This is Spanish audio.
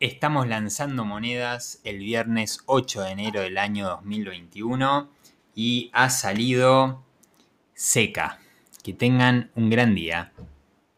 Estamos lanzando monedas el viernes 8 de enero del año 2021 y ha salido seca. Que tengan un gran día.